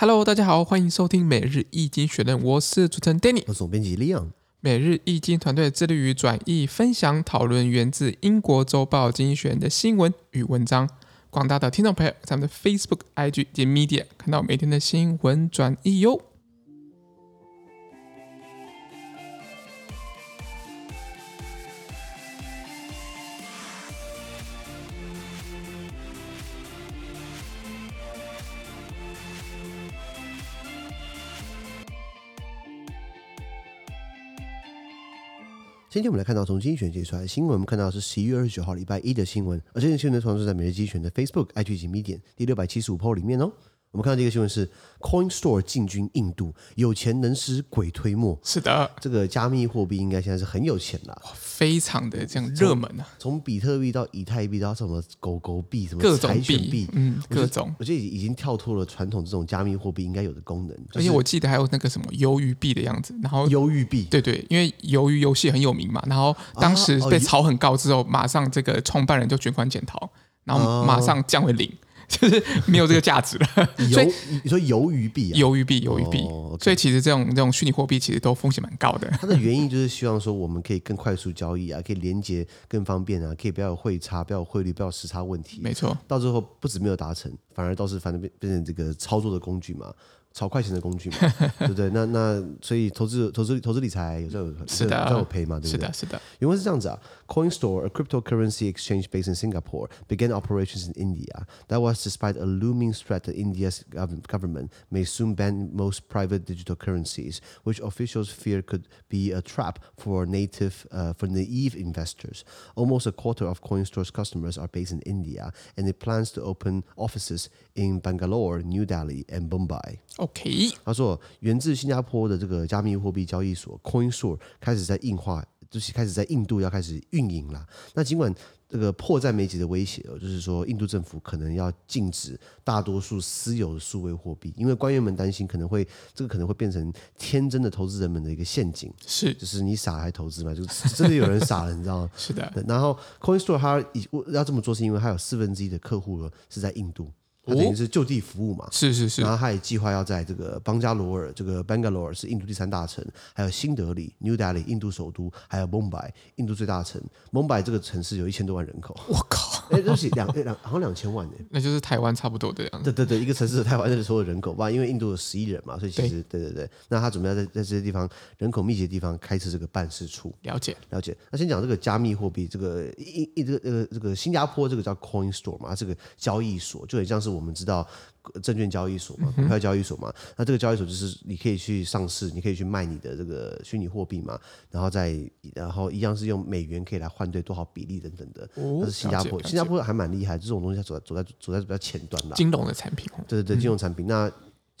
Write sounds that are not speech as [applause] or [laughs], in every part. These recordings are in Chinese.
Hello，大家好，欢迎收听每日易经学人，我是主持人 Danny，我是总编辑 Leon。每日易经团队致力于转译、分享、讨论源自英国周报经济学人的新闻与文章。广大的听众朋友，在我们的 Facebook、IG 及 Media 看到每天的新闻转译哟。今天我们来看到从精选界出来的新闻，我们看到是十一月二十九号礼拜一的新闻，而这件新闻呢，同时在每日精选的 Facebook、IG 及 Medium 第六百七十五 po 里面哦。我们看到这个新闻是 Coinstore 进军印度，有钱能使鬼推磨。是的，这个加密货币应该现在是很有钱了，非常的这样热门啊。从，比特币到以太币到什么狗狗币，什么各种币，嗯，各种，我觉得已经跳脱了传统这种加密货币应该有的功能。而且我记得还有那个什么鱿鱼币的样子，然后鱿鱼币，对对，因为鱿鱼游戏很有名嘛，然后当时被炒很高之后，马上这个创办人就卷款潜逃，然后马上降为零。就是没有这个价值了，[laughs] 所以你说鱿鱼币，啊鱿鱼币，鱿鱼币，所以其实这种这种虚拟货币其实都风险蛮高的。它的原因就是希望说我们可以更快速交易啊，可以连接更方便啊，可以不要有汇差，不要有汇率，不要有时差问题。没错，到最后不止没有达成，反而倒是反正变变成这个操作的工具嘛。炒快钱的工具嘛，对不对？那那所以投资投资投资理财有时候有是的，有赔嘛，对不对？是的，是的。原文是这样子啊，Coinstore, [laughs] a cryptocurrency exchange based in Singapore, began operations in India. That was despite a looming threat that India's government may soon ban most private digital currencies, which officials fear could be a trap for native uh, for naive investors. Almost a quarter of Coinstore's customers are based in India, and it plans to open offices in Bangalore, New Delhi, and Mumbai. OK，他说，源自新加坡的这个加密货币交易所 Coinstore 开始在硬化，就是开始在印度要开始运营了。那尽管这个迫在眉睫的威胁，就是说印度政府可能要禁止大多数私有的数位货币，因为官员们担心可能会这个可能会变成天真的投资人们的一个陷阱。是，就是你傻还投资嘛？就真 [laughs] 的有人傻了，你知道吗？是的。然后 Coinstore 它要这么做，是因为它有四分之一的客户是在印度。它等于是就地服务嘛，是是是，然后他也计划要在这个邦加罗尔，这个 Bangalore 是印度第三大城，还有新德里 New Delhi 印度首都，还有孟买印度最大城。孟买这个城市有一千多万人口，我靠，哎，对不起两两好像两千万呢，那就是台湾差不多的样。子。对对对，一个城市的台湾的所有人口吧，因为印度有十亿人嘛，所以其实对对对，那他准备要在在这些地方人口密集的地方开设这个办事处。了解。了解。那先讲这个加密货币，这个一一这个呃这个新加坡这个叫 Coin Store 嘛，这个交易所就很像是我们知道。证券交易所嘛，股票交易所嘛，嗯、那这个交易所就是你可以去上市，你可以去卖你的这个虚拟货币嘛，然后再然后一样是用美元可以来换兑多少比例等等的。哦，是新加坡，新加坡还蛮厉害，这种东西它走在走在走在比较前端的金融的产品。对对对，金融产品。嗯、那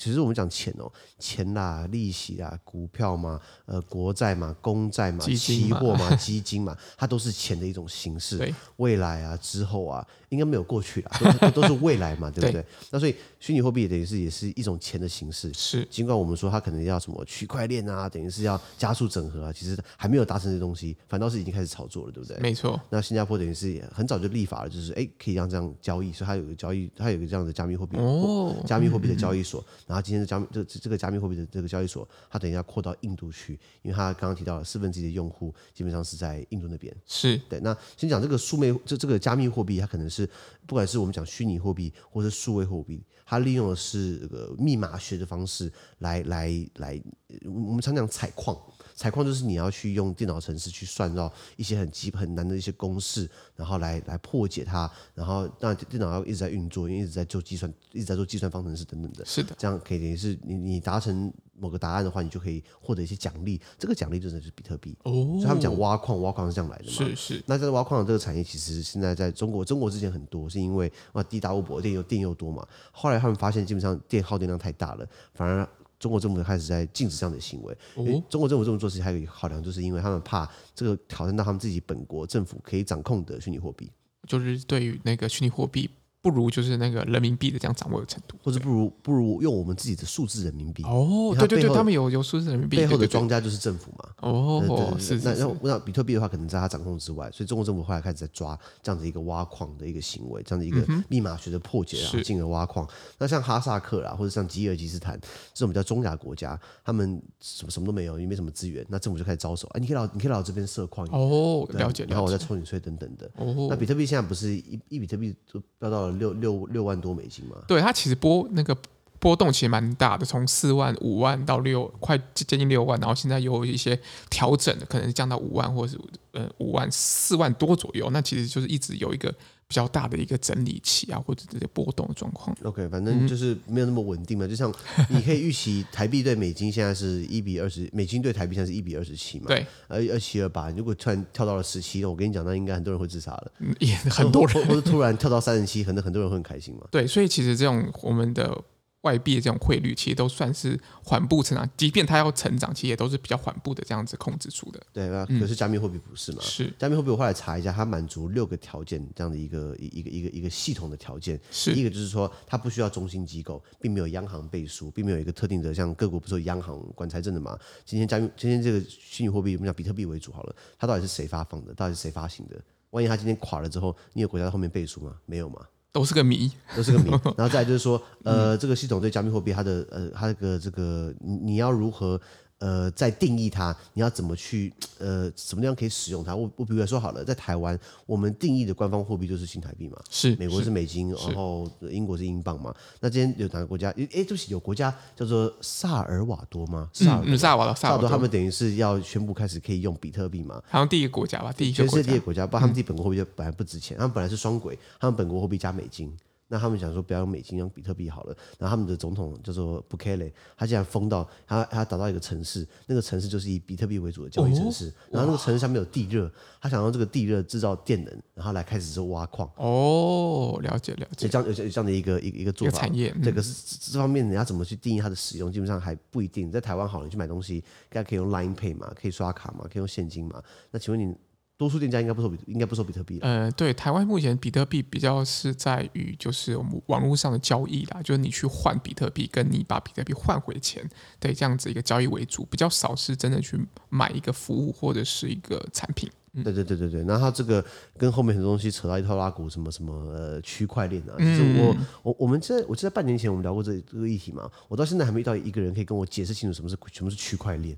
其实我们讲钱哦，钱啦、利息啦、股票嘛、呃国债嘛、公债嘛、期货嘛、[laughs] 基金嘛，它都是钱的一种形式。未来啊，之后啊。应该没有过去啦，都都是未来嘛，对不对？[laughs] 对，那所以虚拟货币等于是也是一种钱的形式。是，尽管我们说它可能要什么区块链啊，等于是要加速整合啊，其实还没有达成这东西，反倒是已经开始炒作了，对不对？没错。那新加坡等于是很早就立法了，就是哎，可以让这样交易，所以它有个交易，它有个这样的加密货币哦，加密货币的交易所。然后今天的加密这这个加密货币的这个交易所，它等于要扩到印度去，因为它刚刚提到了四分之一的用户基本上是在印度那边。是对。那先讲这个数位这这个加密货币，它可能是不管是我们讲虚拟货币或者数位货币，它利用的是这个密码学的方式来来来，我们常讲采矿，采矿就是你要去用电脑程式去算到一些很基很难的一些公式，然后来来破解它，然后让电脑要一直在运作，因为一直在做计算，一直在做计算方程式等等的。是的，这样可以等于是你你达成。某个答案的话，你就可以获得一些奖励。这个奖励就是比特币。哦，所以他们讲挖矿，挖矿是这样来的嘛？是是。那在挖矿的这个产业，其实现在在中国，中国之前很多，是因为啊地大物博，电又电又多嘛。后来他们发现，基本上电耗电量太大了，反而中国政府开始在禁止这样的行为。哦。中国政府这么做，其实还有一个考量，就是因为他们怕这个挑战到他们自己本国政府可以掌控的虚拟货币。就是对于那个虚拟货币。不如就是那个人民币的这样掌握的程度，或者不如不如用我们自己的数字人民币哦，对对对，他们有有数字人民币，背后的庄家就是政府嘛。哦，是是。那那比特币的话，可能在他掌控之外，所以中国政府后来开始在抓这样子一个挖矿的一个行为，这样的一个密码学的破解，然后进而挖矿。那像哈萨克啦，或者像吉尔吉斯坦这种比较中亚国家，他们什么什么都没有，也没什么资源，那政府就开始招手，哎，你可以老，你可以来我这边设矿哦，了解，然后我再抽你税等等的。哦，那比特币现在不是一一比特币就飙到了六六六万。多美金嘛？对，它其实播那个波动其实蛮大的，从四万、五万到六，快接近六万，然后现在有一些调整的，可能降到五万或者是呃五万四万多左右。那其实就是一直有一个比较大的一个整理期啊，或者这些波动的状况。OK，反正就是没有那么稳定嘛。嗯、就像你可以预期台币对美金现在是一比二十，美金对台币现在是一比二十七嘛？对，二二七二八。如果突然跳到了十七，我跟你讲，那应该很多人会自杀了。[laughs] 也很多人，或者突然跳到三十七，可能很多人会很开心嘛。对，所以其实这种我们的。外币的这种汇率其实都算是缓步成长，即便它要成长，其实也都是比较缓步的这样子控制住的。对啊，可是加密货币不是嘛？嗯、是加密货币，我后来查一下，它满足六个条件，这样的一个一一个一个一个系统的条件。是第一个就是说，它不需要中心机构，并没有央行背书，并没有一个特定的像各国不是有央行管财政的嘛？今天加密今天这个虚拟货币，我们讲比特币为主好了，它到底是谁发放的？到底是谁发行的？万一它今天垮了之后，你有国家在后面背书吗？没有嘛？都是个谜，都是个谜。[laughs] 然后再来就是说，呃，这个系统对加密货币它的呃，它这个这个，你你要如何？呃，在定义它，你要怎么去呃，什么地方可以使用它？我我比如说好了，在台湾，我们定义的官方货币就是新台币嘛，是美国是美金，然后英国是英镑嘛。那今天有哪个国家？哎，对不起，有国家叫做萨尔瓦多吗？萨尔、嗯、萨尔瓦多，萨尔瓦多，他们等于是要宣布开始可以用比特币嘛？好像第一个国家吧，第一个全世界第一个国家，不然他们自己本国货币就本来不值钱，他们本来是双轨，他们本国货币加美金。那他们想说不要用美金，用比特币好了。然后他们的总统叫做布凯雷，他竟然疯到他他打造一个城市，那个城市就是以比特币为主的交易城市。哦、然后那个城市上面有地热，他想用这个地热制造电能，然后来开始做挖矿。哦，了解了解。这样有这样的一个一个一个做法。产业。这个是这方面，你要怎么去定义它的使用，基本上还不一定。在台湾好了，你去买东西，大家可以用 Line Pay 嘛，可以刷卡嘛，可以用现金嘛。那请问你？多数店家应该不收比，应该不收比特币。呃，对，台湾目前比特币比较是在于就是我们网络上的交易啦，就是你去换比特币，跟你把比特币换回钱，对，这样子一个交易为主，比较少是真的去买一个服务或者是一个产品。嗯、对对对对对，那它这个跟后面很多东西扯到一套拉股，什么什么呃区块链啊，就是我、嗯、我我们在我记得半年前我们聊过这这个议题嘛，我到现在还没遇到一个人可以跟我解释清楚什么是什么是区块链。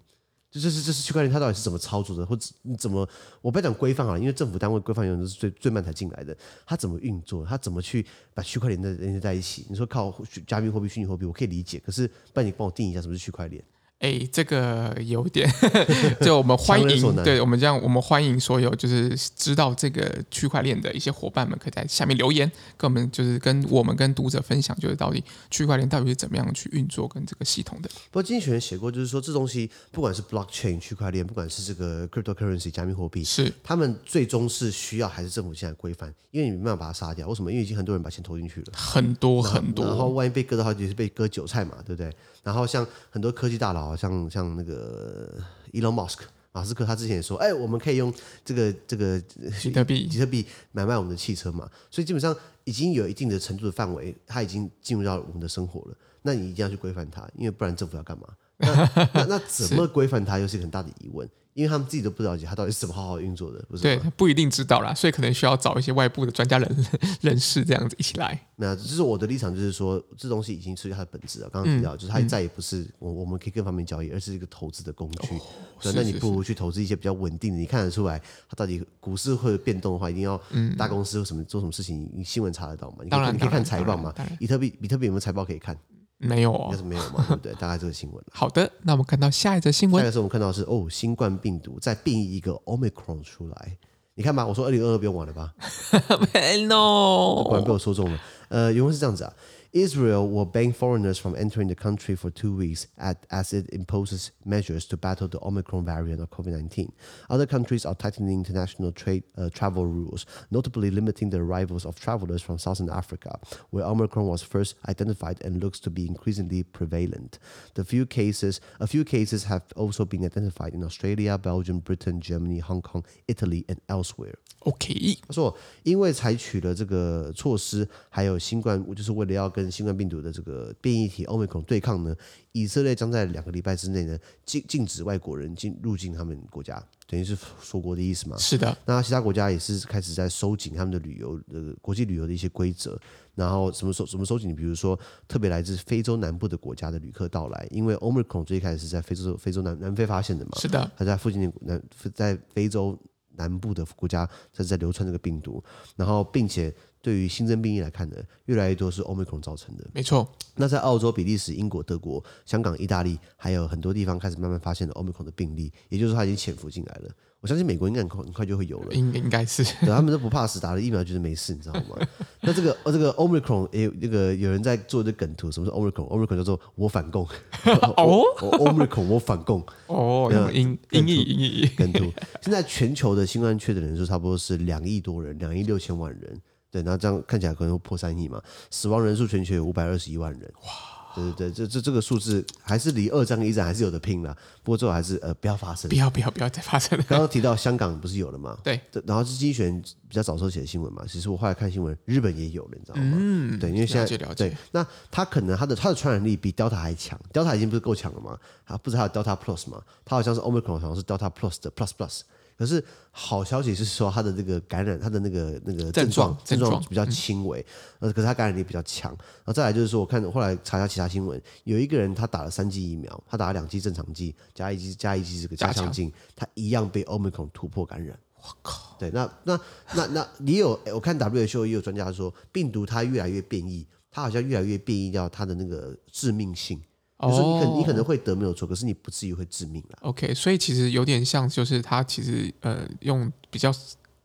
就这是这是区块链，它到底是怎么操作的，或者你怎么？我不要讲规范啊，因为政府单位规范永远都是最最慢才进来的。它怎么运作？它怎么去把区块链的连接在一起？你说靠加密货币、虚拟货币，我可以理解。可是，不然你帮我定一下什么是区块链？哎，这个有点，[laughs] 就我们欢迎，对我们这样，我们欢迎所有就是知道这个区块链的一些伙伴们，可以在下面留言，跟我们就是跟我们跟读者分享，就是到底区块链到底是怎么样去运作跟这个系统的。不过经济学人写过，就是说这东西不管是 blockchain 区块链，不管是这个 cryptocurrency 加密货币，是他们最终是需要还是政府现在规范？因为你没办法把它杀掉，为什么？因为已经很多人把钱投进去了，很多很多，然后万一被割的话，就是被割韭菜嘛，对不对？然后像很多科技大佬，像像那个 Elon Musk 马斯克，他之前也说，哎，我们可以用这个这个比特币比特币买卖我们的汽车嘛。所以基本上已经有一定的程度的范围，它已经进入到我们的生活了。那你一定要去规范它，因为不然政府要干嘛？那那，那怎么规范它，又是一个很大的疑问。因为他们自己都不了解他到底是怎么好好运作的，不是？对，他不一定知道啦，所以可能需要找一些外部的专家人人士这样子一起来。那这是我的立场，就是说这东西已经失去它的本质了。刚刚提到，嗯、就是它再也不是我我们可以各方面交易，而是一个投资的工具。哦、对，那你不如去投资一些比较稳定的，你看得出来它到底股市会变动的话，一定要大公司或什么做什么事情，你新闻查得到吗？当然，你可以看财报嘛。比特币，比特币有没有财报可以看？没有啊、哦，应该是没有嘛，对不对？大概这个新闻。[laughs] 好的，那我们看到下一则新闻。下一个是我们看到是哦，新冠病毒再变异一个 Omicron 出来。你看吧，我说二零二二不用玩了吧？[laughs] 没 no，果然被我说中了。呃，原文是这样子啊，Israel will ban foreigners from entering the country for two weeks at, as it imposes measures to battle the Omicron variant of COVID-19. Other countries are tightening international trade uh, travel rules, notably limiting the arrivals of travelers from Southern Africa, where Omicron was first identified and looks to be increasingly prevalent. The few cases, a few cases have also been identified in Australia, Belgium, Britain, Germany, Hong Kong, Italy, and elsewhere. OK，他说，因为采取了这个措施，还有新冠，就是为了要跟 新冠病毒的这个变异体 Omicron 对抗呢，以色列将在两个礼拜之内呢禁禁止外国人进入境他们国家，等于是锁国的意思嘛？是的。那其他国家也是开始在收紧他们的旅游呃国际旅游的一些规则，然后什么收什么收紧？比如说特别来自非洲南部的国家的旅客到来，因为 Omicron 最开始是在非洲非洲南南非发现的嘛？是的。他在附近的南在非洲。南部的国家在在流传这个病毒，然后并且对于新增病例来看呢，越来越多是 Omicron 造成的。没错。那在澳洲、比利时、英国、德国、香港、意大利，还有很多地方开始慢慢发现了 Omicron 的病例，也就是说它已经潜伏进来了。我相信美国应该很快很快就会有了，应应该是，对，他们都不怕死，打了疫苗就是没事，你知道吗？[laughs] 那这个哦，这个 Omicron 也有那个有人在做这梗图，什么是 Omicron？Omicron 叫做我反共 [laughs] 哦，[laughs] Omicron 我反共哦，英英译英译梗图。现在全球的新冠确诊人数差不多是两亿多人，两亿六千万人，对，然后这样看起来可能会破三亿嘛，死亡人数全球有五百二十一万人，哇。对对对，这这这个数字还是离二战一战还是有的拼了。不过最后还是呃不要发生，不要不要不要再发生了。刚刚提到香港不是有了吗？[laughs] 对，然后是经济学人比较早时候写的新闻嘛。其实我后来看新闻，日本也有了，你知道吗？嗯，对，因为现在了解了解。对，那它可能它的它的传染力比 Delta 还强，Delta 已经不是够强了吗？它不是还有 Delta Plus 吗？它好像是 Omicron，好像是 Delta Plus 的 Plus Plus。可是好消息是说，他的这个感染，他的那个那个症状症状比较轻微，呃、嗯，可是他感染力比较强。然后再来就是说，我看后来查一下其他新闻，有一个人他打了三剂疫苗，他打了两剂正常剂，加一剂加一剂这个加强剂，他一样被 Omicron 突破感染。我靠！对，那那那那你有我看 WHO 也有专家说，病毒它越来越变异，它好像越来越变异掉它的那个致命性。就是说你可你可能会得没有错，可是你不至于会致命了。OK，所以其实有点像，就是它其实呃用比较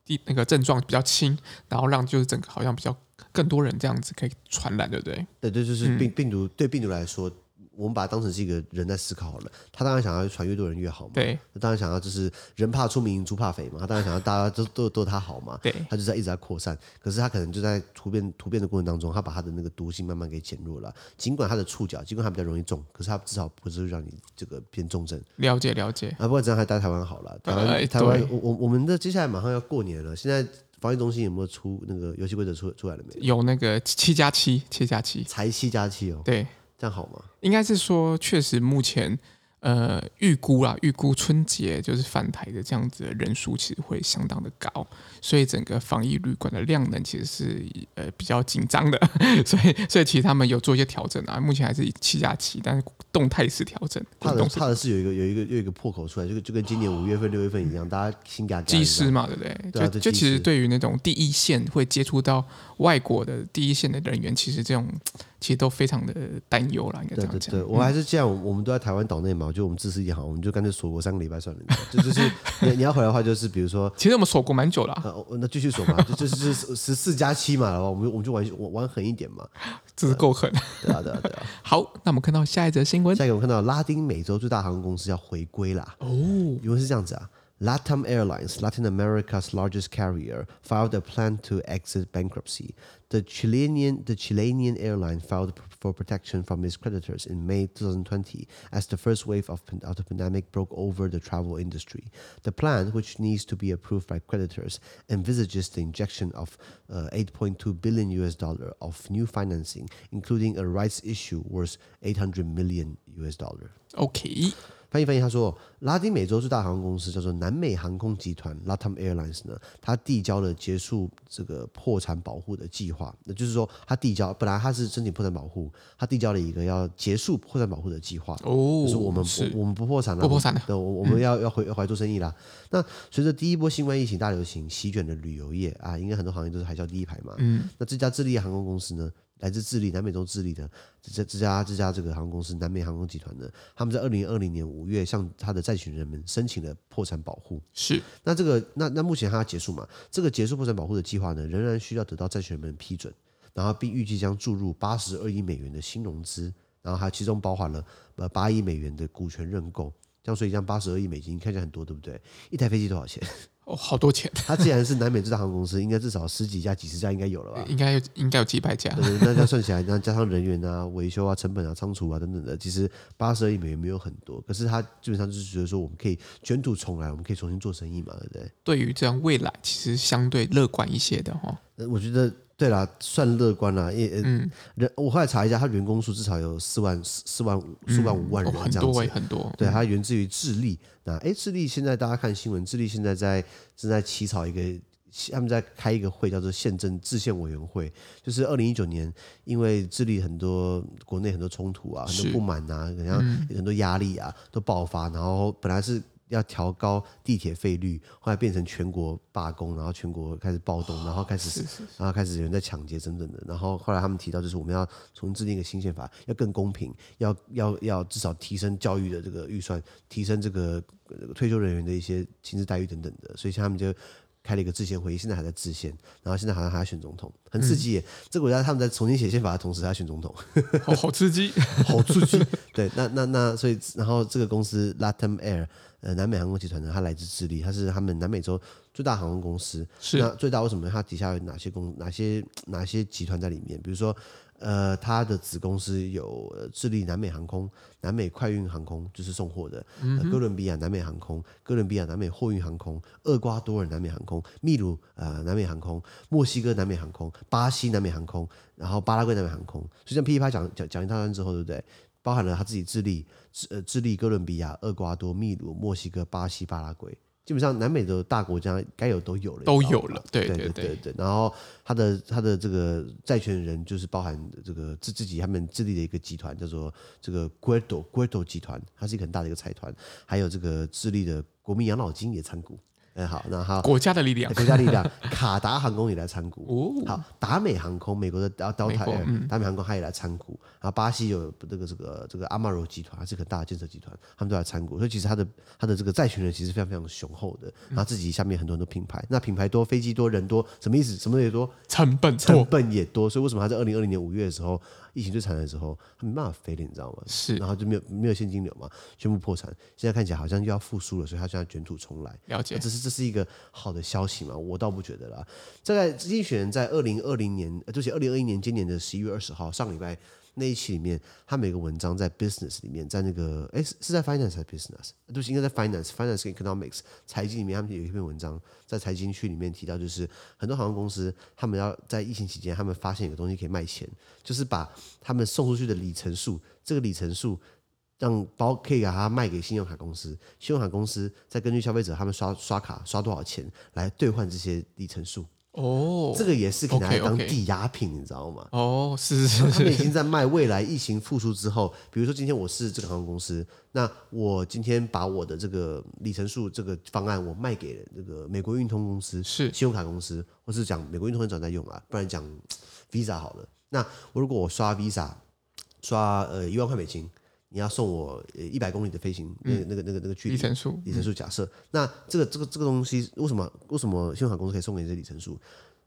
低那个症状比较轻，然后让就是整个好像比较更多人这样子可以传染，对不对？对对，就是病病毒对病毒来说。我们把它当成是一个人在思考好了，他当然想要传越多人越好嘛。对，他当然想要就是人怕出名猪怕肥嘛，他当然想要大家都都都他好嘛。对，他就在一直在扩散，可是他可能就在突变突变的过程当中，他把他的那个毒性慢慢给减弱了。尽管他的触角，尽管他比较容易中，可是他至少不是让你这个变重症。了解了解。啊，不过这样还待台湾好了，台湾、呃、台湾我我我们的接下来马上要过年了，现在防疫中心有没有出那个游戏规则出出来了没有？有那个七加七，七加七，才七加七哦。对。这样好吗？应该是说，确实目前。呃，预估啦，预估春节就是返台的这样子的人数，其实会相当的高，所以整个防疫旅馆的量能其实是呃比较紧张的，[laughs] 所以所以其实他们有做一些调整啊，目前还是以七加七，但是动态式调整。怕的怕的是有一个有一个有一个破口出来，就就跟今年五月份六月份一样，大家心嘎嘎。机师嘛，对不对？对啊，就就其实对于那种第一线会接触到外国的第一线的人员，其实这种。[tsk] 其实都非常的担忧了，应该这样讲。对对对，我还是这样，我们都在台湾岛内嘛，就我们自私一点好，我们就干脆锁国三个礼拜算了。就 [laughs] 就是你你要回来的话，就是比如说，其实我们锁国蛮久了，啊呃，那继续锁嘛，[laughs] 就就是十四加七嘛，然后我们我们就玩玩狠一点嘛，这是够狠。对啊对啊对啊。[laughs] 好，那我们看到下一则新闻，下一个我们看到拉丁美洲最大航空公司要回归啦。哦，因为是这样子啊。LATAM Airlines, Latin America's largest carrier, filed a plan to exit bankruptcy. The Chilean, the Chilean airline filed for protection from its creditors in May 2020 as the first wave of, the pandemic broke over the travel industry. The plan, which needs to be approved by creditors, envisages the injection of uh, 8.2 billion US dollar of new financing, including a rights issue worth 800 million US dollar. Okay. 翻译翻译，他说，拉丁美洲最大航空公司叫做南美航空集团 （LATAM Airlines） 呢，它递交了结束这个破产保护的计划。那就是说，它递交本来它是申请破产保护，它递交了一个要结束破产保护的计划。哦，就是我们是我，们不破产了，不破产了，我我们要要回要回来做生意啦。那随着第一波新冠疫情大流行席卷的旅游业啊，应该很多行业都是海啸第一排嘛。嗯，那这家智利航空公司呢？来自智利，南美洲智利的这这家这家这个航空公司南美航空集团呢，他们在二零二零年五月向他的债权人们申请了破产保护。是，那这个那那目前它要结束嘛？这个结束破产保护的计划呢，仍然需要得到债权人们批准。然后并预计将注入八十二亿美元的新融资，然后还其中包含了呃八亿美元的股权认购，这样所以这样八十二亿美金看起来很多，对不对？一台飞机多少钱？哦，好多钱！它既然是南美最大航空公司，应该至少十几家、几十家应该有了吧？应该有，应该有几百家。对，那这样算起来，那加上人员啊、维修啊、成本啊、仓储啊等等的，其实八十二亿美元没有很多。可是他基本上就是觉得说，我们可以卷土重来，我们可以重新做生意嘛，对不对？对于这样未来，其实相对乐观一些的哈。我觉得。对啦，算乐观啦，因人我后来查一下，他员工数至少有四万四万五四万五万人这样子，很多、欸、很多。对，它源自于智利。那哎，智利现在大家看新闻，智利现在在正在起草一个，他们在开一个会，叫做宪政制宪委员会。就是二零一九年，因为智利很多国内很多冲突啊，很多不满啊，好像很多压力啊都爆发，然后本来是。要调高地铁费率，后来变成全国罢工，然后全国开始暴动，然后开始，然后开始有人在抢劫等等的。然后后来他们提到，就是我们要重新制定一个新宪法，要更公平，要要要至少提升教育的这个预算，提升这个退休人员的一些薪资待遇等等的。所以像他们就开了一个制宪会议，现在还在制宪，然后现在好像还要选总统，很刺激耶。嗯、这个国家他们在重新写宪法的同时还要选总统，好好刺激，[laughs] 好刺激。对，那那那所以然后这个公司 Latam Air。呃，南美航空集团呢，它来自智利，它是他们南美洲最大航空公司。是那最大为什么？它底下有哪些公、哪些哪些集团在里面？比如说，呃，它的子公司有智利南美航空、南美快运航空，就是送货的；呃、哥伦比亚南美航空、哥伦比亚南美货运航空、厄瓜多尔南美航空、秘鲁呃南美航空、墨西哥南美航空、巴西南美航空，然后巴拉圭南美航空。所以这样噼里啪啦讲讲讲一大段之后，对不对？包含了他自己智利、智呃智利、哥伦比亚、厄瓜多、秘鲁、墨西哥、巴西、巴拉圭，基本上南美的大国家该有都有了，都有了。对对对对对。然后他的他的这个债权人就是包含这个自自己他们智利的一个集团叫做这个 Guardo Guardo 集团，它是一个很大的一个财团，还有这个智利的国民养老金也参股。嗯，好，那好，国家的力量，国家力量，[laughs] 卡达航空也来参股。哦，好，达美航空，美国的 Delta，嗯，达美航空它也来参股。然后巴西有这个这个这个阿马罗集团，还是很大的建设集团，他们都来参股。所以其实它的它的这个债权人其实非常非常雄厚的。然后自己下面很多很多品牌，那品牌多，飞机多，人多，什么意思？什么也多，成本成本也多。所以为什么他在二零二零年五月的时候？疫情最惨的时候，他没办法飞了，你知道吗？是，然后就没有没有现金流嘛，宣布破产。现在看起来好像又要复苏了，所以他现在卷土重来。了解，这是这是一个好的消息嘛？我倒不觉得啦。在经济学人在二零二零年，就是二零二一年今年的十一月二十号上礼拜。那一期里面，他每个文章在 business 里面，在那个哎是在 finance 还是 business？都是应该在 finance，finance economics 财经里面，他们有一篇文章在财经区里面提到，就是很多航空公司他们要在疫情期间，他们发现有个东西可以卖钱，就是把他们送出去的里程数，这个里程数让包可以把它卖给信用卡公司，信用卡公司再根据消费者他们刷刷卡刷多少钱来兑换这些里程数。哦，这个也是可以拿来当抵押品，你知道吗？哦，是是是，他们已经在卖未来疫情复苏之后，比如说今天我是这个航空公司，那我今天把我的这个里程数这个方案，我卖给了这个美国运通公司，是信用卡公司，或是讲美国运通很早在用啊，不然讲 Visa 好了。那我如果我刷 Visa，刷呃一万块美金。你要送我呃一百公里的飞行，那个那个那个那个距离里程数，里程数假设，那这个这个这个东西为什么为什么信用卡公司可以送给你这里程数？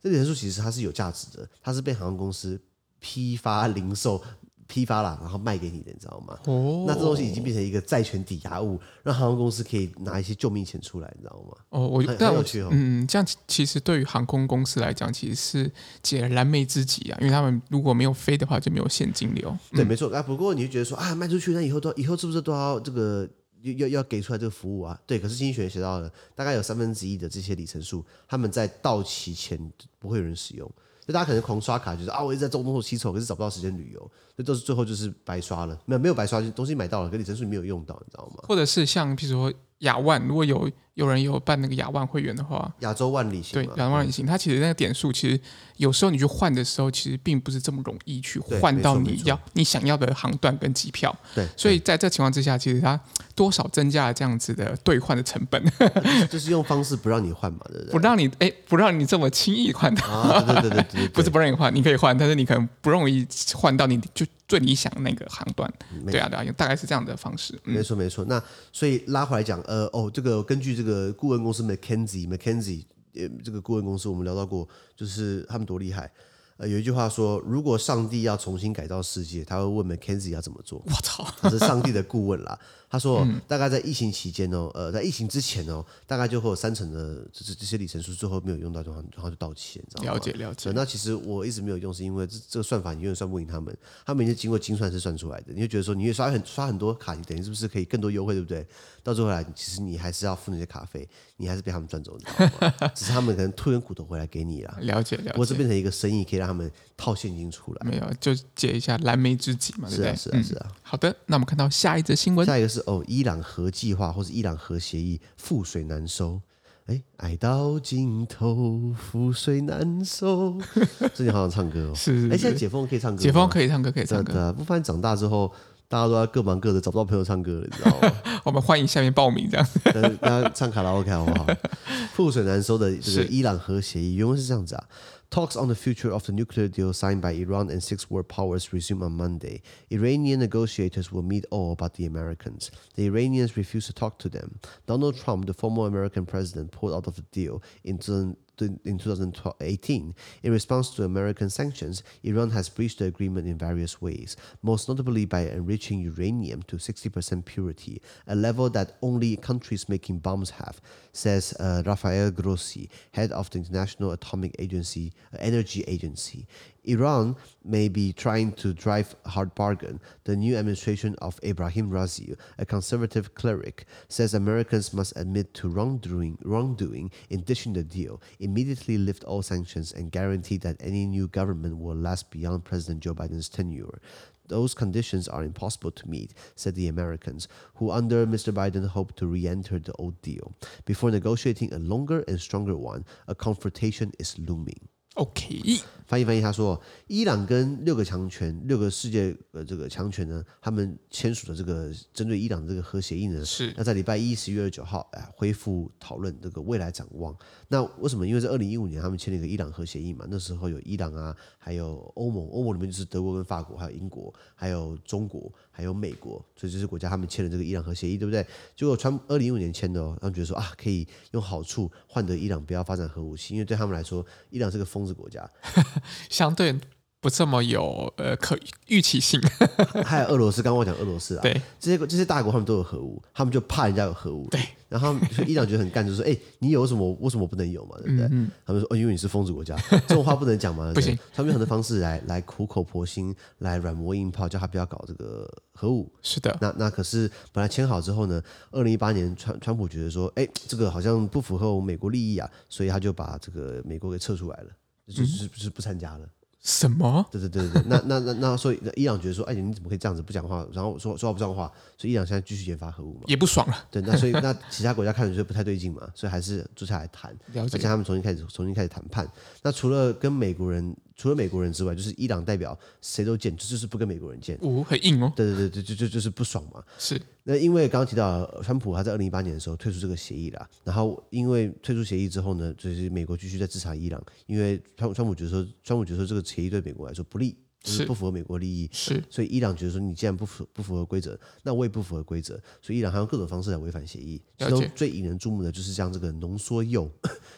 这里程数其实它是有价值的，它是被航空公司批发零售。批发了，然后卖给你的，你知道吗？哦，那这东西已经变成一个债权抵押物，让航空公司可以拿一些救命钱出来，你知道吗？哦，我但我觉得，嗯，这样其实对于航空公司来讲，其实是解燃眉之急啊，因为他们如果没有飞的话，就没有现金流。对，没错啊。不过你就觉得说啊，卖出去，那以后都以后是不是都要这个要要给出来这个服务啊？对，可是经济学学到了，大概有三分之一的这些里程数，他们在到期前不会有人使用。就大家可能狂刷卡，就是啊，我一直在东凑西凑，可是找不到时间旅游，这都是最后就是白刷了。没有没有白刷，东西买到了，可里程数没有用到，你知道吗？或者是像譬如说亚万，如果有。有人有办那个亚万会员的话，亚洲万里行对亚洲万里行，它其实那个点数其实有时候你去换的时候，其实并不是这么容易去换到你要你想要的航段跟机票。对，所以在这情况之下，其实它多少增加了这样子的兑换的成本。[laughs] 就是用方式不让你换嘛，对不对？不让你哎，不让你这么轻易换到。啊，对对对对，不是不让你换，你可以换，但是你可能不容易换到你就最理想那个航段。对啊对啊，大概是这样的方式。没错没错。那所以拉回来讲，呃哦，这个根据这个。顾问公司 McKenzie，McKenzie，这个顾问公司我们聊到过，就是他们多厉害。呃，有一句话说，如果上帝要重新改造世界，他会问 McKenzie 要怎么做。我操，他是上帝的顾问啦。他说，大概在疫情期间哦，呃，在疫情之前哦，大概就会有三成的就是这些里程数最后没有用到，然后然后就到期，你知道吗？了解了解。那其实我一直没有用，是因为这这个算法你永远算不赢他们，他们已经经过精算是算出来的。你就觉得说，你越刷很刷很多卡，你等于是不是可以更多优惠，对不对？到最后来，其实你还是要付那些卡费，你还是被他们赚走，你知道吗？[laughs] 只是他们可能吐点骨头回来给你啦。了解了解。我这变成一个生意，可以让他们套现金出来。没有，就解一下燃眉之急嘛，对不对？是啊，是啊，是啊。好的，那我们看到下一则新闻。下一个是哦，伊朗核计划或是伊朗核协议覆水难收。哎，爱到尽头，覆水难收。[laughs] 最近好想唱歌哦。是，是，是。哎，现在解封可以唱歌。解封可以唱歌，可以唱歌。对啊，不发现长大之后，大家都在各忙各的，找不到朋友唱歌了，你知道吗？我们欢迎下面报名这样。大家唱卡拉 OK [laughs] 好不好？覆水难收的这个伊朗核协议原文是这样子啊。Talks [laughs] on the future of the nuclear deal signed by Iran and six world powers resume on Monday. Iranian negotiators will meet all but the Americans. The Iranians refuse to talk to them. Donald Trump, the former American president, pulled out of the deal in in 2018. In response to American sanctions, Iran has breached the agreement in various ways, most notably by enriching uranium to 60% purity, a level that only countries making bombs have, says uh, Rafael Grossi, head of the International Atomic Agency, uh, Energy Agency. Iran may be trying to drive hard bargain. The new administration of Ibrahim Razi, a conservative cleric, says Americans must admit to wrongdoing, wrongdoing in dishing the deal, immediately lift all sanctions, and guarantee that any new government will last beyond President Joe Biden's tenure. Those conditions are impossible to meet, said the Americans, who under Mr. Biden hope to re-enter the old deal. Before negotiating a longer and stronger one, a confrontation is looming. OK。翻译翻译，他说，伊朗跟六个强权、六个世界呃这个强权呢，他们签署的这个针对伊朗的这个核协议呢，是要在礼拜一十一月二十九号哎恢复讨论这个未来展望。那为什么？因为在二零一五年他们签了一个伊朗核协议嘛，那时候有伊朗啊，还有欧盟，欧盟里面就是德国跟法国，还有英国，还有中国，还有美国，所以这些国家他们签了这个伊朗核协议，对不对？结果川二零一五年签的哦，他们觉得说啊，可以用好处换得伊朗不要发展核武器，因为对他们来说，伊朗是个疯子国家。[laughs] 相对不这么有呃可预期性，[laughs] 还有俄罗斯，刚刚我讲俄罗斯啊，对。这些这些大国他们都有核武，他们就怕人家有核武，对，然后 [laughs] 伊朗觉得很干，就说，哎，你有什么，为什么不能有嘛，对不对？嗯嗯。他们说，哦，因为你是疯子国家，[laughs] 这种话不能讲嘛，不行，他们有很多方式来来苦口婆心，来软磨硬泡，叫他不要搞这个核武。是的，那那可是本来签好之后呢，二零一八年川川普觉得说，哎，这个好像不符合我们美国利益啊，所以他就把这个美国给撤出来了。就是不是不参加了？什么？对对对对，那那那那所以伊朗觉得说，哎，你怎么可以这样子不讲话？然后说说话不算话，所以伊朗现在继续研发核武嘛，也不爽了。对，那所以那其他国家看着就不太对劲嘛，所以还是坐下来谈，而且他们重新开始重新开始谈判。那除了跟美国人。除了美国人之外，就是伊朗代表谁都见，就是不跟美国人见。哦，很硬哦。对对对，就就就就是不爽嘛。是。那因为刚刚提到，川普他在二零一八年的时候退出这个协议啦，然后因为退出协议之后呢，就是美国继续在制裁伊朗，因为川川普觉得说，川普觉得说这个协议对美国来说不利。就是不符合美国利益，是，所以伊朗觉得说，你既然不符不符合规则，那我也不符合规则，所以伊朗还用各种方式来违反协议。其中最引人注目的就是将这个浓缩铀，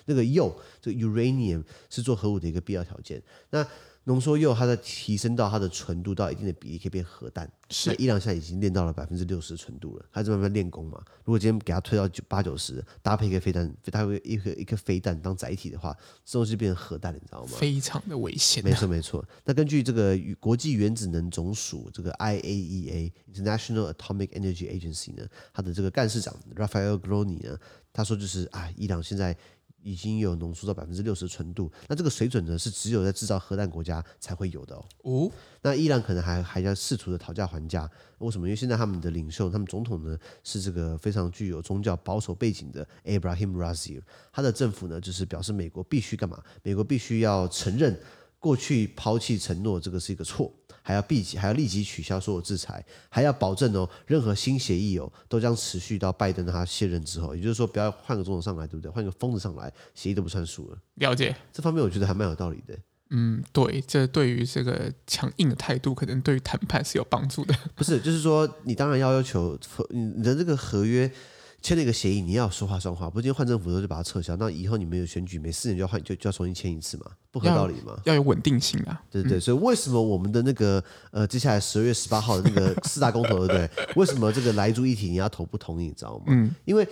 那个铀，这个 uranium 是做核武的一个必要条件。那浓缩铀，它在提升到它的纯度到一定的比例，可以变核弹。是，那伊朗现在已经练到了百分之六十的纯度了，它在慢慢练功嘛。如果今天给它推到九八九十，搭配一个飞弹，搭配一个一个飞弹当载体的话，这东西变成核弹，你知道吗？非常的危险啊。没错没错。那根据这个国际原子能总署这个 IAEA International Atomic Energy Agency 呢，它的这个干事长 Rafael Grossi 呢，他说就是啊，伊朗现在。已经有浓缩到百分之六十的纯度，那这个水准呢，是只有在制造核弹国家才会有的哦。哦，那伊朗可能还还要试图的讨价还价，为什么？因为现在他们的领袖，他们总统呢是这个非常具有宗教保守背景的 Abraham Raisi，他的政府呢就是表示美国必须干嘛？美国必须要承认过去抛弃承诺这个是一个错。还要立即还要立即取消所有制裁，还要保证哦，任何新协议哦，都将持续到拜登他卸任之后。也就是说，不要换个总统上来，对不对？换个疯子上来，协议都不算数了。了解这方面，我觉得还蛮有道理的。嗯，对，这对于这个强硬的态度，可能对于谈判是有帮助的。不是，就是说，你当然要要求你的这个合约。签了一个协议，你要说话算话，不是今天换政府的时候就把它撤销，那以后你没有选举，每四年就要换，就就要重新签一次嘛，不合道理嘛？要，要有稳定性啊，对对对，嗯、所以为什么我们的那个呃，接下来十二月十八号的那个 [laughs] 四大公投，对不对？为什么这个莱猪议题你要投不同意？你知道吗？嗯，因为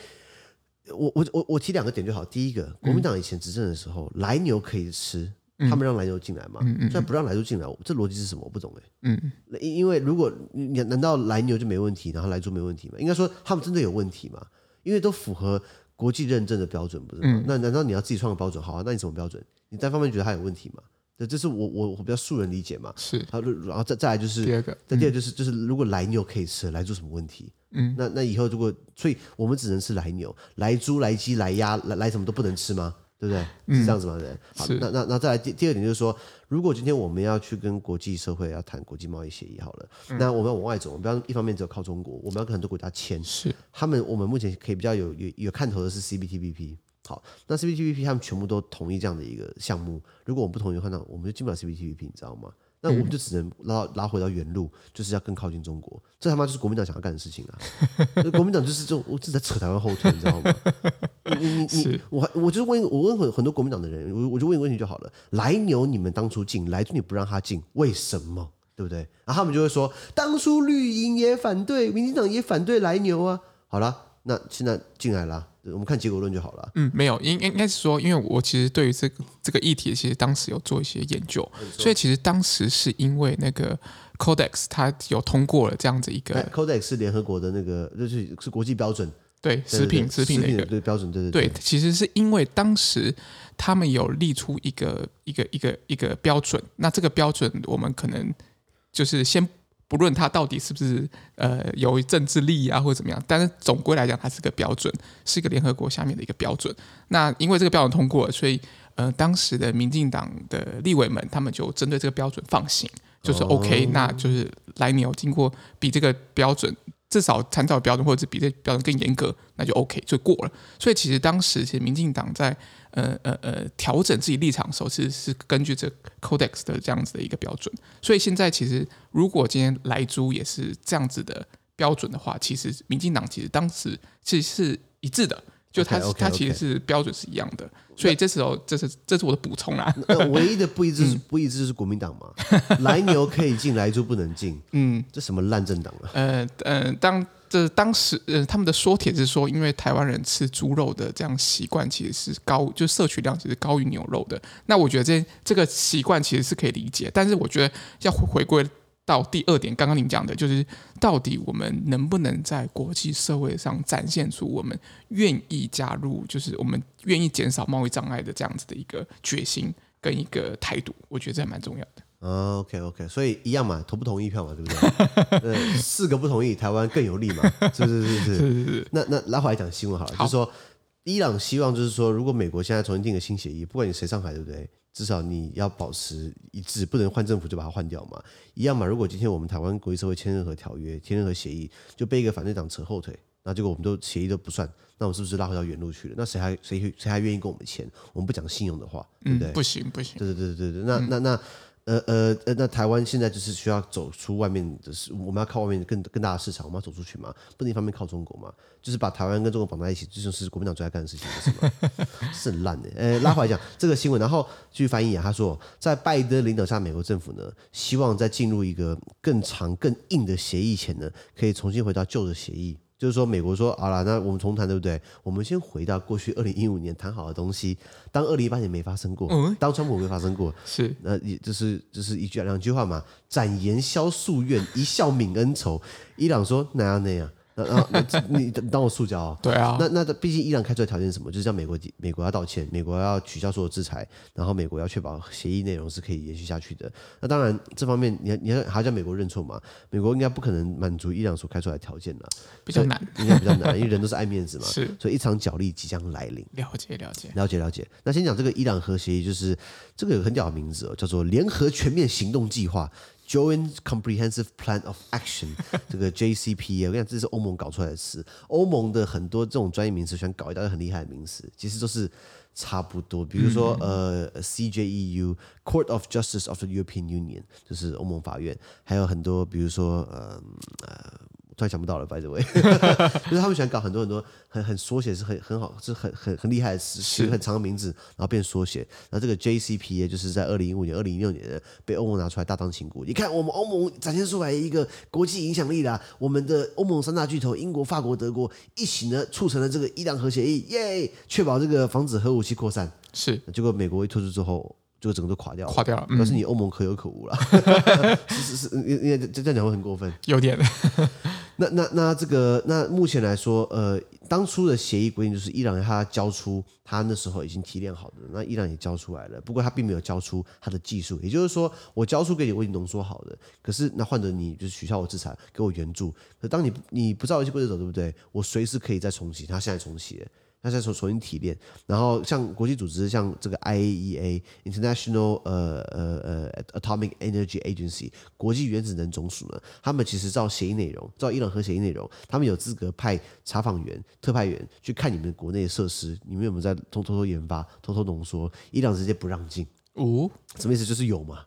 我我我我提两个点就好。第一个，国民党以前执政的时候，莱牛可以吃。他们让莱牛进来嘛？现在不让莱猪进来，这逻辑是什么？我不懂哎。嗯，因为如果你难道莱牛就没问题，然后莱猪没问题吗？应该说他们真的有问题嘛？因为都符合国际认证的标准，不是吗？那难道你要自己创个标准？好啊，那你什么标准？你单方面觉得它有问题吗？这这是我我我比较素人理解嘛。是。然后然后再再来就是第二个，再第二就是就是如果来牛可以吃，来猪什么问题？嗯，那那以后如果所以我们只能吃来牛，来猪、来鸡、来鸭、来来什么都不能吃吗？对不对？是这样子吗？对、嗯。好，那那那再来第第二点就是说，如果今天我们要去跟国际社会要谈国际贸易协议，好了，嗯、那我们要往外走，我们不要一方面只有靠中国，我们要跟很多国家签。是。他们我们目前可以比较有有有看头的是 CPTPP。好，那 CPTPP 他们全部都同意这样的一个项目。如果我们不同意的话，那我们就进不了 CPTPP，你知道吗？那我们就只能拉拉回到原路，就是要更靠近中国。这他妈就是国民党想要干的事情啊！[laughs] 国民党就是这种，我正在扯台湾后腿，你知道吗？你你你，我我就问，我问很很多国民党的人，我我就问一个问题就好了：来牛你们当初进，来猪你不让他进，为什么？对不对？然后他们就会说，当初绿营也反对，民进党也反对来牛啊。好了，那现在进来了。我们看结果论就好了。嗯，没有，应应该是说，因为我其实对于这个这个议题，其实当时有做一些研究，所以其实当时是因为那个 Codex 它有通过了这样子一个 Codex 是联合国的那个，就是是国际标准，对食品食品的一个对标准，对对对，其实是因为当时他们有立出一个一个一个一个标准，那这个标准我们可能就是先。不论他到底是不是呃有政治利益啊或者怎么样，但是总归来讲，它是个标准，是一个联合国下面的一个标准。那因为这个标准通过了，所以呃当时的民进党的立委们，他们就针对这个标准放行，就是 OK，、那就是莱牛经过比这个标准至少参照标准，或者是比这标准更严格，那就 OK 就过了。所以其实当时其实民进党在。呃呃呃，调整自己立场的时候，其实是根据这 Codex 的这样子的一个标准。所以现在其实，如果今天莱猪也是这样子的标准的话，其实民进党其实当时其实是一致的，就它 okay, okay, okay. 它其实是标准是一样的。所以这时候，这是这是我的补充啦。唯一的不一致是、嗯、不一致是国民党嘛？来牛可以进，来猪不能进。嗯，这什么烂政党啊？呃呃，当。这当时呃，他们的说帖是说，因为台湾人吃猪肉的这样习惯其实是高，就摄取量其实高于牛肉的。那我觉得这这个习惯其实是可以理解，但是我觉得要回归到第二点，刚刚您讲的就是到底我们能不能在国际社会上展现出我们愿意加入，就是我们愿意减少贸易障碍的这样子的一个决心跟一个态度，我觉得这还蛮重要的。哦，OK，OK，所以一样嘛，投不同意票嘛，对不对？[laughs] 呃，四个不同意，台湾更有利嘛，[laughs] 是是是是是是。那那拉回来讲新闻好了，好就是说，伊朗希望就是说，如果美国现在重新定个新协议，不管你谁上台，对不对？至少你要保持一致，不能换政府就把它换掉嘛，一样嘛。如果今天我们台湾国际社会签任何条约、签任何协议，就被一个反对党扯后腿，那结果我们都协议都不算，那我们是不是拉回到原路去了？那谁还谁谁还愿意跟我们签？我们不讲信用的话，对不对？嗯、不行不行。对对对对对，那那。那呃呃呃，那台湾现在就是需要走出外面的市，我们要靠外面更更大的市场，我们要走出去嘛，不能一方面靠中国嘛，就是把台湾跟中国绑在一起，这就是国民党最爱干的事情，是吗？[laughs] 是很烂的。呃，拉回来讲这个新闻，然后继续翻译啊，他说，在拜登领导下，美国政府呢，希望在进入一个更长更硬的协议前呢，可以重新回到旧的协议。就是说，美国说好了，那我们重谈，对不对？我们先回到过去二零一五年谈好的东西，当二零一八年没发生过，嗯、当川普没发生过，是那也就是就是一句两句话嘛，展颜消夙愿，一笑泯恩仇。伊朗说哪样那样。然后你当我塑胶啊？[laughs] 对啊。那那毕竟伊朗开出的条件是什么？就是叫美国美国要道歉，美国要取消所有制裁，然后美国要确保协议内容是可以延续下去的。那当然这方面你你还要叫美国认错嘛？美国应该不可能满足伊朗所开出来的条件了，比较难，应该比较难，因为人都是爱面子嘛。[laughs] 是。所以一场角力即将来临。了解了解了解了解。那先讲这个伊朗核协议，就是这个有很屌的名字哦，叫做联合全面行动计划。Joint Comprehensive Plan of Action，这个 JCPA，我跟你讲，这是欧盟搞出来的词。欧盟的很多这种专业名词，喜欢搞一大堆很厉害的名词，其实都是差不多。比如说，呃，CJEU，Court of Justice of the European Union，就是欧盟法院。还有很多，比如说，呃，呃，突然想不到了，by the way，[laughs] 就是他们喜欢搞很多很多很很缩写，是很很好，是很很很厉害的词，取很长的名字，然后变缩写。然后这个 JCPA 就是在二零一五年、二零一六年被欧盟拿出来大张旗鼓，你看我们欧盟展现出来一个国际影响力啦，我们的欧盟三大巨头英国、法国、德国一起呢促成了这个伊朗核协议，耶，确保这个防止核武器扩散。是，结果美国一退出之后。就整个都垮掉了，垮掉了。但是你欧盟可有可无了，是 [laughs] 是是，因为这这样讲会很过分，有点。那那那这个那目前来说，呃，当初的协议规定就是伊朗他交出他那时候已经提炼好的，那伊朗也交出来了，不过他并没有交出他的技术，也就是说，我交出给你，我已经浓缩好了，可是那换着你就是取消我制裁，给我援助。可当你你不照游戏规则走，对不对？我随时可以再重启，他现在重启了。那再重重新提炼，然后像国际组织，像这个 IAEA International 呃呃呃 Atomic Energy Agency 国际原子能总署呢，他们其实照协议内容，照伊朗核协议内容，他们有资格派查访员、特派员去看你们国内的设施，你们有没有在偷偷偷研发、偷偷浓缩？伊朗直接不让进。哦，什么意思？就是有嘛？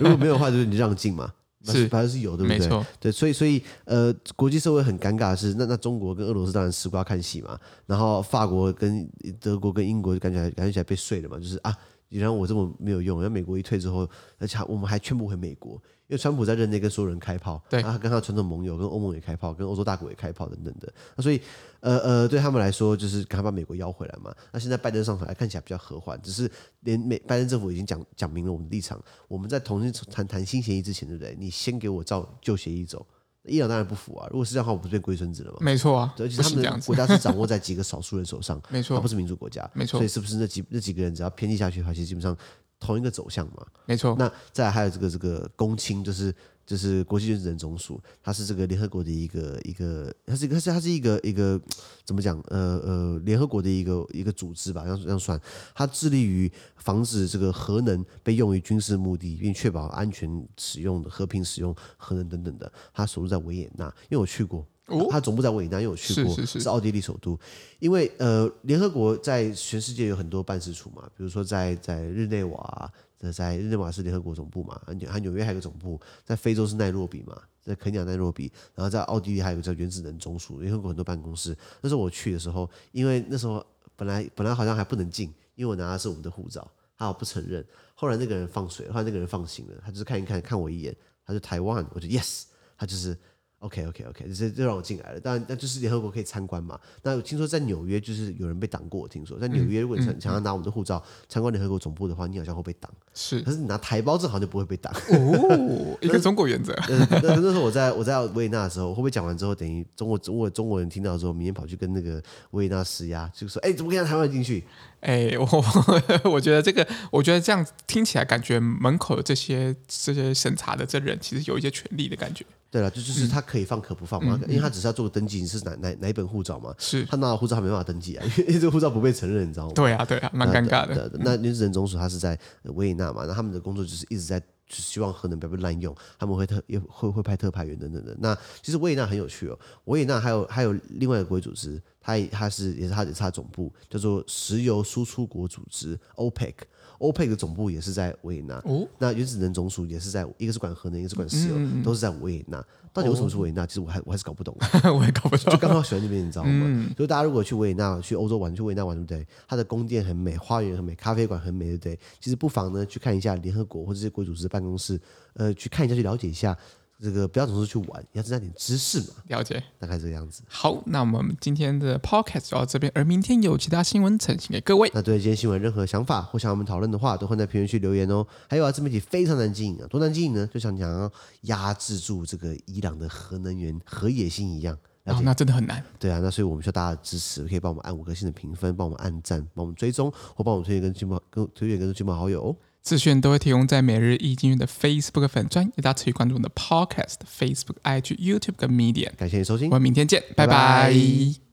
如果没有的话，就是你让进嘛。是，反正是有，对不对？没错，对，所以，所以，呃，国际社会很尴尬的是，那那中国跟俄罗斯当然吃瓜看戏嘛，然后法国跟德国跟英国就感觉感觉起来被睡了嘛，就是啊，你让我这么没有用，然后美国一退之后，而且我们还劝不回美国。因为川普在任内跟所有人开炮，对，他跟他传统盟友、跟欧盟也开炮，跟欧洲大国也开炮等等的。那所以，呃呃，对他们来说，就是赶快把美国邀回来嘛。那现在拜登上台看起来比较和缓，只是连美拜登政府已经讲讲明了我们的立场。我们在重新谈谈新协议之前，对不对？你先给我照旧协议走。伊朗当然不服啊！如果是这样的话，我不是变龟孙子了吗？没错啊，而且他们的国家是掌握在几个少数人手上，没错，他不是民主国家，没错。所以是不是那几那几个人只要偏激下去的话，其实基本上同一个走向嘛？没错。那再还有这个这个公青，就是。就是国际原子能总署，它是这个联合国的一个一个，它是它是它是一个一个怎么讲？呃呃，联合国的一个一个组织吧，这样这样算。它致力于防止这个核能被用于军事目的，并确保安全使用的和平使用核能等等的。它首都在维也纳，因为我去过，它总部在维也纳，因为我去过，是，是，是，是奥地利首都。因为呃，联合国在全世界有很多办事处嘛，比如说在在日内瓦。在日内瓦是联合国总部嘛，还纽纽约还有个总部，在非洲是奈洛比嘛，在肯尼亚奈洛比，然后在奥地利还有个叫原子能总署，联合国很多办公室。那时候我去的时候，因为那时候本来本来好像还不能进，因为我拿的是我们的护照，他好不承认。后来那个人放水，后来那个人放行了，他就是看一看看我一眼，他就台湾，我就 yes，他就是。OK OK OK，这这让我进来了。当然，那就是联合国可以参观嘛。那我听说在纽约就是有人被挡过。我听说在纽约，如果你想想要拿我们的护照参观联合国总部的话，你好像会被挡。是，可是你拿台胞证好像就不会被挡。哦，一个中国原则。那那时候我在我在维也纳的时候，会不会讲完之后，等于中国中国中国人听到之后，明天跑去跟那个维也纳施压，就说：“哎，怎么可以让台湾进去？”哎，我 [laughs] 我觉得这个，我觉得这样听起来感觉门口的这些这些审查的这人，其实有一些权利的感觉。对了，就就是他可以放可不放嘛，嗯、因为他只是要做个登记，你是哪哪哪一本护照嘛？是他拿了护照他没办法登记啊，[laughs] 因为这个护照不被承认，你知道吗？对啊，对啊，蛮尴尬的。那原子能总署他是在维也纳嘛，那他们的工作就是一直在就是希望核能不要被滥用，他们会特也会会派特派员等等的。那其实维也纳很有趣哦，维也纳还有还有另外一个国际组织，它它是也是它也是它总部叫做石油输出国组织 OPEC。OPEC 的总部也是在维也纳，哦、那原子能总署也是在，一个是管核能，一个是管石油，嗯、都是在维也纳。到底为什么是维也纳？其实我还我还是搞不懂，[laughs] 我也搞不懂。就刚好喜欢这边，你知道吗？嗯、所以大家如果去维也纳、去欧洲玩、去维也纳玩，对不对？它的宫殿很美，花园很美，咖啡馆很美，对不对？其实不妨呢去看一下联合国或者这些国际组织的办公室，呃，去看一下，去了解一下。这个不要总是去玩，你要增加点知识嘛。了解，大概这个样子。好，那我们今天的 podcast 就到这边，而明天有其他新闻呈现给各位。那对今天新闻任何想法或想我们讨论的话，都会在评论区留言哦。还有啊，自媒体非常难经营啊，多难经营呢？就像想要压制住这个伊朗的核能源、核野心一样。哦，那真的很难。对啊，那所以我们需要大家的支持，可以帮我们按五颗星的评分，帮我们按赞，帮我们追踪，或帮我们推荐跟亲朋、跟推荐跟亲朋好友哦。资讯都会提供在每日易经济的 Facebook 粉专，也大家持续关注我们的 Podcast、Facebook、IG、YouTube 跟 Media。感谢你收听，我们明天见，拜拜。拜拜。